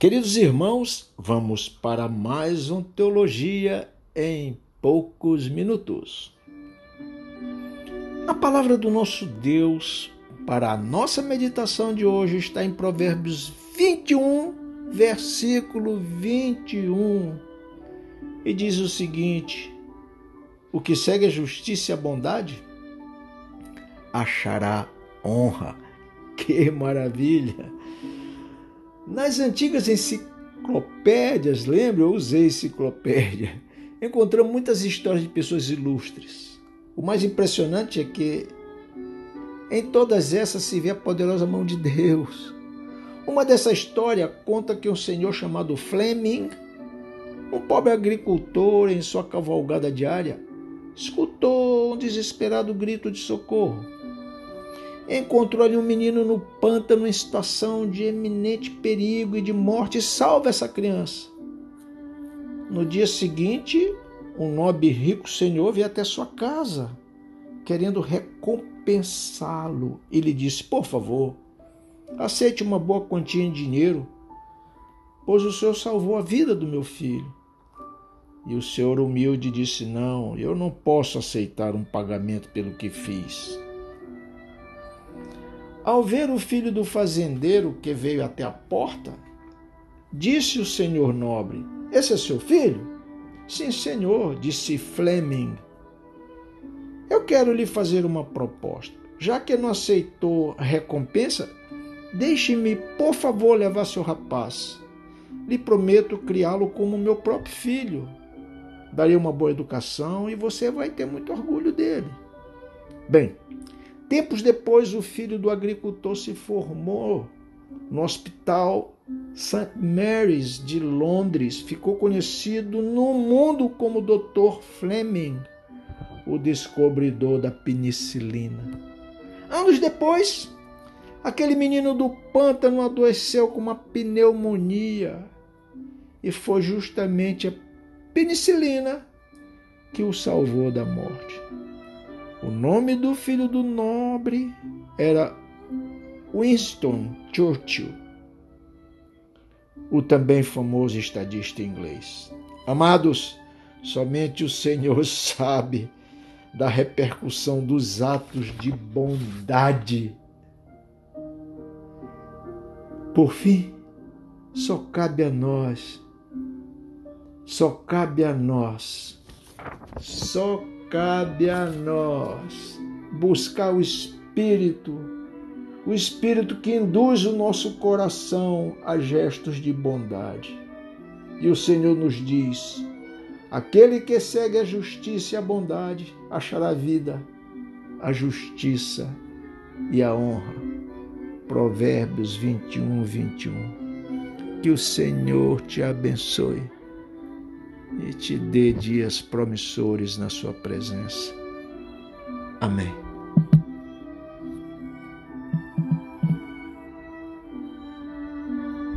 Queridos irmãos, vamos para mais um Teologia em poucos minutos. A palavra do nosso Deus para a nossa meditação de hoje está em Provérbios 21, versículo 21, e diz o seguinte: O que segue a justiça e a bondade achará honra. Que maravilha! Nas antigas enciclopédias, lembra? Eu usei enciclopédia. Encontramos muitas histórias de pessoas ilustres. O mais impressionante é que em todas essas se vê a poderosa mão de Deus. Uma dessa história conta que um senhor chamado Fleming, um pobre agricultor em sua cavalgada diária, escutou um desesperado grito de socorro encontrou ali um menino no pântano em situação de eminente perigo e de morte. Salve essa criança. No dia seguinte, um nobre e rico senhor veio até sua casa, querendo recompensá-lo. E lhe disse: Por favor, aceite uma boa quantia em dinheiro, pois o senhor salvou a vida do meu filho. E o senhor humilde disse: Não, eu não posso aceitar um pagamento pelo que fiz. Ao ver o filho do fazendeiro que veio até a porta, disse o senhor nobre: Esse é seu filho? Sim, senhor, disse Fleming. Eu quero lhe fazer uma proposta. Já que não aceitou a recompensa, deixe-me, por favor, levar seu rapaz. Lhe prometo criá-lo como meu próprio filho. Darei uma boa educação e você vai ter muito orgulho dele. Bem, Tempos depois, o filho do agricultor se formou no Hospital St. Mary's de Londres. Ficou conhecido no mundo como Dr. Fleming, o descobridor da penicilina. Anos depois, aquele menino do pântano adoeceu com uma pneumonia e foi justamente a penicilina que o salvou da morte. O nome do filho do nobre era Winston Churchill, o também famoso estadista inglês. Amados, somente o Senhor sabe da repercussão dos atos de bondade. Por fim, só cabe a nós, só cabe a nós, só cabe a nós buscar o Espírito, o Espírito que induz o nosso coração a gestos de bondade. E o Senhor nos diz: aquele que segue a justiça e a bondade achará vida, a justiça e a honra. Provérbios 21, 21. Que o Senhor te abençoe e te dê dias promissores na Sua presença. Amém.